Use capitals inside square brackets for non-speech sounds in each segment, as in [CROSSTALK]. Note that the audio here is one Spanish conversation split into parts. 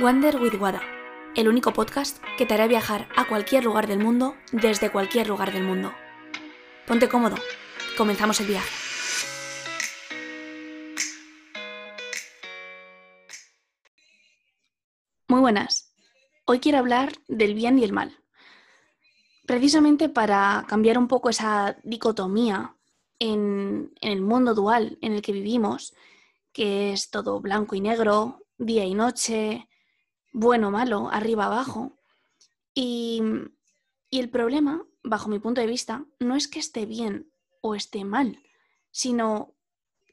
Wander with Wada, el único podcast que te hará viajar a cualquier lugar del mundo desde cualquier lugar del mundo. Ponte cómodo, comenzamos el viaje. Muy buenas. Hoy quiero hablar del bien y el mal. Precisamente para cambiar un poco esa dicotomía en, el mundo dual en el que vivimos, que es todo blanco y negro, día y noche, bueno, malo, arriba, abajo. Y, y el problema, bajo mi punto de vista, no es que esté bien o esté mal, sino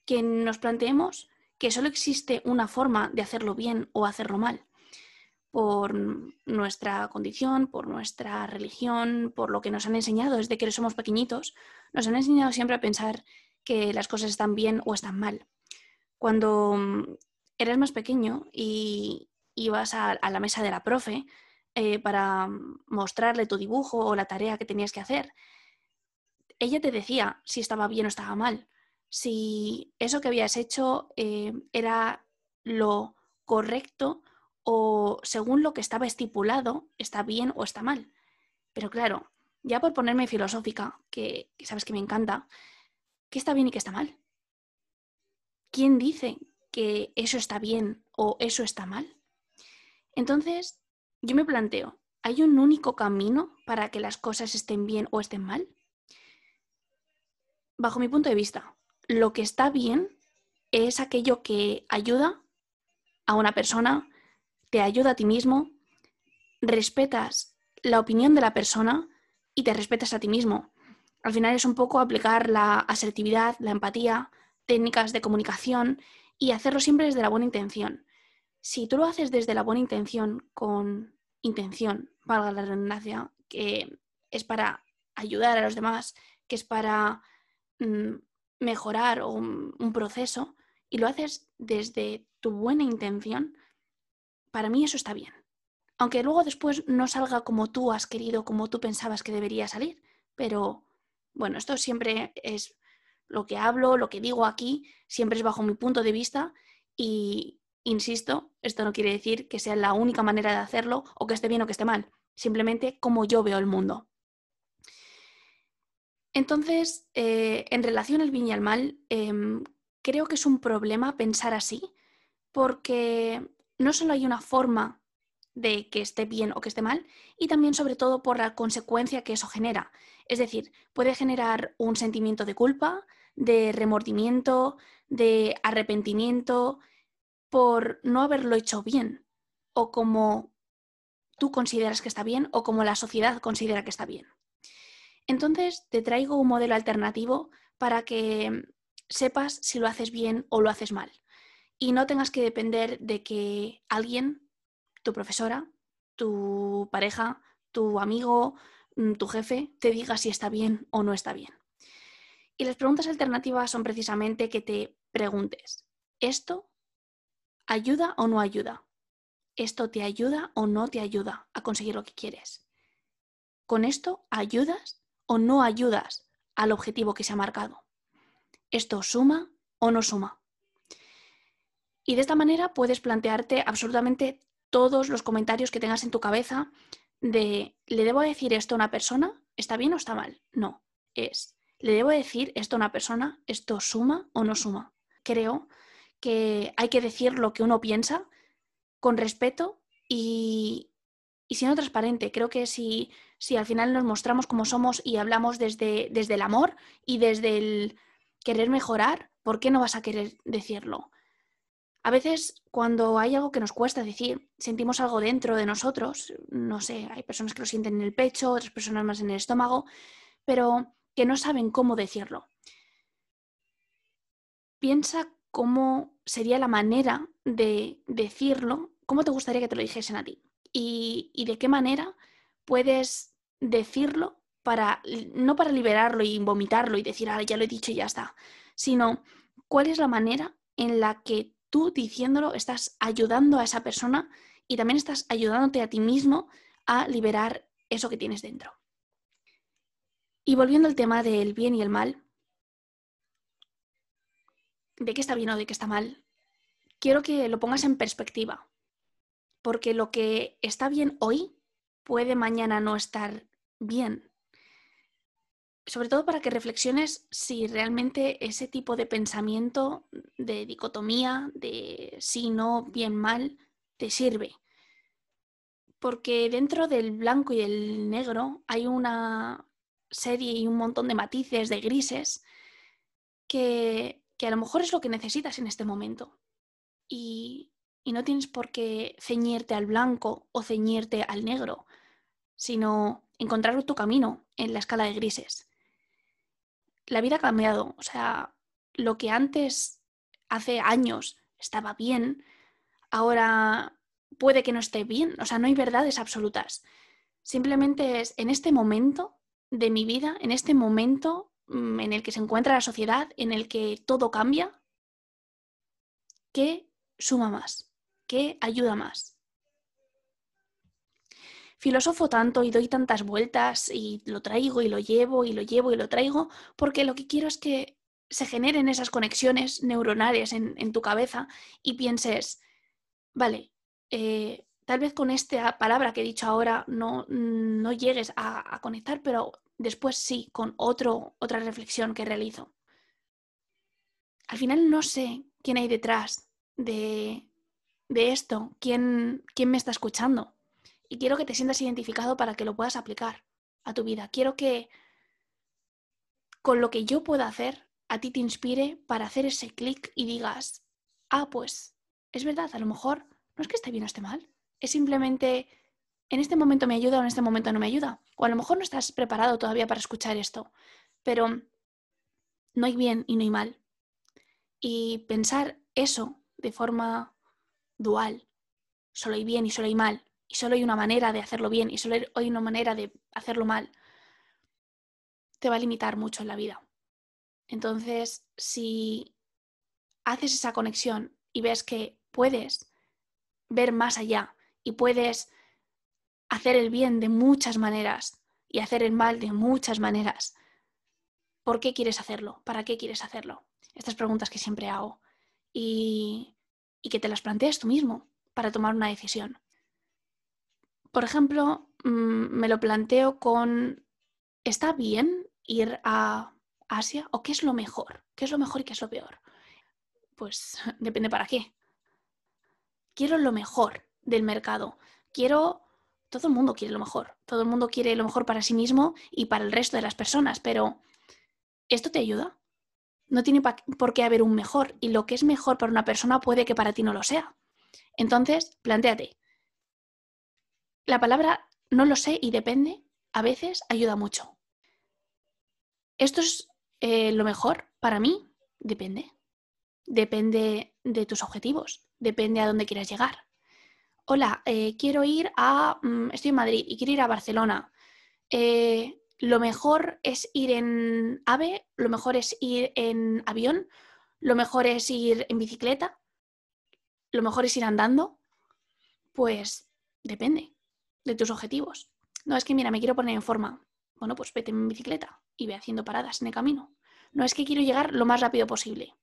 que nos planteemos que solo existe una forma de hacerlo bien o hacerlo mal por nuestra condición, por nuestra religión, por lo que nos han enseñado desde que somos pequeñitos, nos han enseñado siempre a pensar que las cosas están bien o están mal. Cuando mm, eres más pequeño y ibas a, la mesa de la profe eh, para mostrarle tu dibujo o la tarea que tenías que hacer, ella te decía si estaba bien o estaba mal, si eso que habías hecho eh, era lo correcto o según lo que estaba estipulado, está bien o está mal. Pero claro, ya por ponerme filosófica, que, sabes que me encanta, ¿qué está bien y qué está mal? ¿Quién dice que eso está bien o eso está mal? Entonces, yo me planteo, ¿hay un único camino para que las cosas estén bien o estén mal? Bajo mi punto de vista, lo que está bien es aquello que ayuda a una persona, te ayuda a ti mismo, respetas la opinión de la persona y te respetas a ti mismo. Al final es un poco aplicar la asertividad, la empatía, técnicas de comunicación y hacerlo siempre desde la buena intención. Si tú lo haces desde la buena intención, con intención, valga la redundancia, que es para ayudar a los demás, que es para mm, mejorar un proceso, y lo haces desde tu buena intención, para mí eso está bien. Aunque luego después no salga como tú has querido, como tú pensabas que debería salir. Pero bueno, esto siempre es lo que hablo, lo que digo aquí, siempre es bajo mi punto de vista y, insisto, esto no quiere decir que sea la única manera de hacerlo o que esté bien o que esté mal, simplemente como yo veo el mundo. Entonces, eh, en relación al bien y al mal, em, creo que es un problema pensar así, porque no solo hay una forma de que esté bien o que esté mal, y también sobre todo por la consecuencia que eso genera. Es decir, puede generar un sentimiento de culpa, de remordimiento, de arrepentimiento por no haberlo hecho bien, o como tú consideras que está bien, o como la sociedad considera que está bien. Entonces, te traigo un modelo alternativo para que sepas si lo haces bien o lo haces mal y no tengas que depender de que alguien, tu profesora, tu pareja, tu amigo, mm, tu jefe, te diga si está bien o no está bien. Y las preguntas alternativas son precisamente que te preguntes, ¿esto ayuda o no ayuda? ¿Esto te ayuda o no te ayuda a conseguir lo que quieres? ¿Con esto ayudas o no ayudas al objetivo que se ha marcado? ¿Esto suma o no suma? Y de esta manera puedes plantearte absolutamente todos los comentarios que tengas en tu cabeza de, ¿le debo decir esto a una persona? ¿Está bien o está mal? No, es, ¿le debo decir esto a una persona? ¿Esto suma o no suma? Creo que hay que decir lo que uno piensa con respeto y, siendo transparente. Creo que si, si al final nos mostramos como somos y hablamos desde, desde el amor y desde el querer mejorar, ¿por qué no vas a querer decirlo? A veces cuando hay algo que nos cuesta decir, sentimos algo dentro de nosotros, no sé, hay personas que lo sienten en el pecho, otras personas más en el estómago, pero que no saben cómo decirlo. Piensa cómo sería la manera de decirlo, cómo te gustaría que te lo dijesen a ti y, y de qué manera puedes decirlo para, no para liberarlo y vomitarlo y decir, ah, ya lo he dicho y ya está, sino cuál es la manera en la que tú diciéndolo estás ayudando a esa persona y también estás ayudándote a ti mismo a liberar eso que tienes dentro. Y volviendo al tema del bien y el mal, de qué está bien o de qué está mal, quiero que lo pongas en perspectiva. porque lo que está bien hoy puede mañana no estar bien. Sobre todo para que reflexiones si realmente ese tipo de pensamiento de dicotomía, de sí, no, bien, mal, te sirve. Porque dentro del blanco y el negro hay una serie y un montón de matices, de grises, que, que a lo mejor es lo que necesitas en este momento. Y, y no tienes por qué ceñirte al blanco o ceñirte al negro, sino encontrar tu camino en la escala de grises. La vida ha cambiado, o sea, lo que antes, hace años, estaba bien, ahora puede que no esté bien, o sea, no hay verdades absolutas. Simplemente es en este momento de mi vida, en este momento en el que se encuentra la sociedad, en el que todo cambia, ¿qué suma más? ¿Qué ayuda más? Filosofo tanto y doy tantas vueltas y lo traigo y lo llevo y lo llevo y lo traigo porque lo que quiero es que se generen esas conexiones neuronales en, tu cabeza y pienses, vale, eh, tal vez con esta palabra que he dicho ahora no, no llegues a, conectar, pero después sí, con otro, otra reflexión que realizo. Al final no sé quién hay detrás de, de esto, ¿quién, quién me está escuchando. Y quiero que te sientas identificado para que lo puedas aplicar a tu vida. Quiero que con lo que yo pueda hacer, a ti te inspire para hacer ese clic y digas, ah, pues es verdad, a lo mejor no es que esté bien o esté mal, es simplemente en este momento me ayuda o en este momento no me ayuda. O a lo mejor no estás preparado todavía para escuchar esto, pero no hay bien y no hay mal. Y pensar eso de forma dual. Solo hay bien y solo hay mal. Y solo hay una manera de hacerlo bien y solo hay una manera de hacerlo mal. Te va a limitar mucho en la vida. Entonces, si haces esa conexión y ves que puedes ver más allá y puedes hacer el bien de muchas maneras y hacer el mal de muchas maneras, ¿por qué quieres hacerlo? ¿Para qué quieres hacerlo? Estas preguntas que siempre hago. Y y que te las plantees tú mismo para tomar una decisión. Por ejemplo, mm, me lo planteo con, ¿está bien ir a Asia o qué es lo mejor? ¿Qué es lo mejor y qué es lo peor? Pues [LAUGHS] depende para qué. Quiero lo mejor del mercado. Quiero... Todo el mundo quiere lo mejor. Todo el mundo quiere lo mejor para sí mismo y para el resto de las personas, pero ¿esto te ayuda? no tiene por qué haber un mejor y lo que es mejor para una persona puede que para ti no lo sea. Entonces, planteate. La palabra no lo sé y depende a veces ayuda mucho. ¿Esto es eh, lo mejor para mí? Depende. Depende de tus objetivos, depende a dónde quieras llegar. Hola, eh, quiero ir a... Mm, estoy en Madrid y quiero ir a Barcelona. Eh, lo mejor es ir en ave, lo mejor es ir en avión, lo mejor es ir en bicicleta, lo mejor es ir andando, pues depende de tus objetivos. No es que, mira, me quiero poner en forma. Bueno, pues vete en bicicleta y ve haciendo paradas en el camino. No es que quiero llegar lo más rápido posible.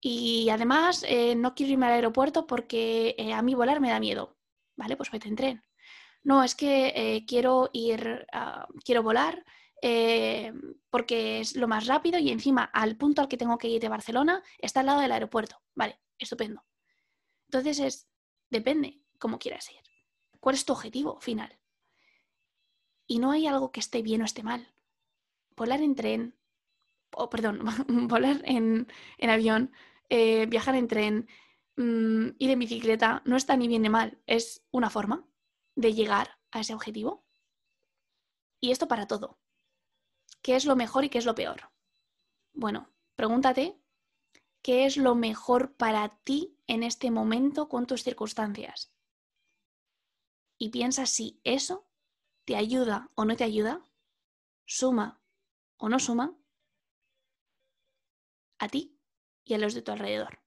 Y además, eh, no quiero irme al aeropuerto porque eh, a mí volar me da miedo. Vale, pues vete en tren no, es que eh, quiero ir, quiero volar porque es lo más rápido y encima al punto al que tengo que ir de Barcelona está al lado del aeropuerto. Vale, estupendo. Entonces es, depende cómo quieras ir. ¿Cuál es tu objetivo final? Y no hay algo que esté bien o esté mal. Volar en tren, o perdón, [LAUGHS] volar en, avión, eh, viajar en tren, mm, ir en bicicleta, no está ni bien ni mal, es una forma de llegar a ese objetivo. Y esto para todo. ¿Qué es lo mejor y qué es lo peor? Bueno, pregúntate qué es lo mejor para ti en este momento con tus circunstancias. Y piensa si eso te ayuda o no te ayuda, suma o no suma a ti y a los de tu alrededor.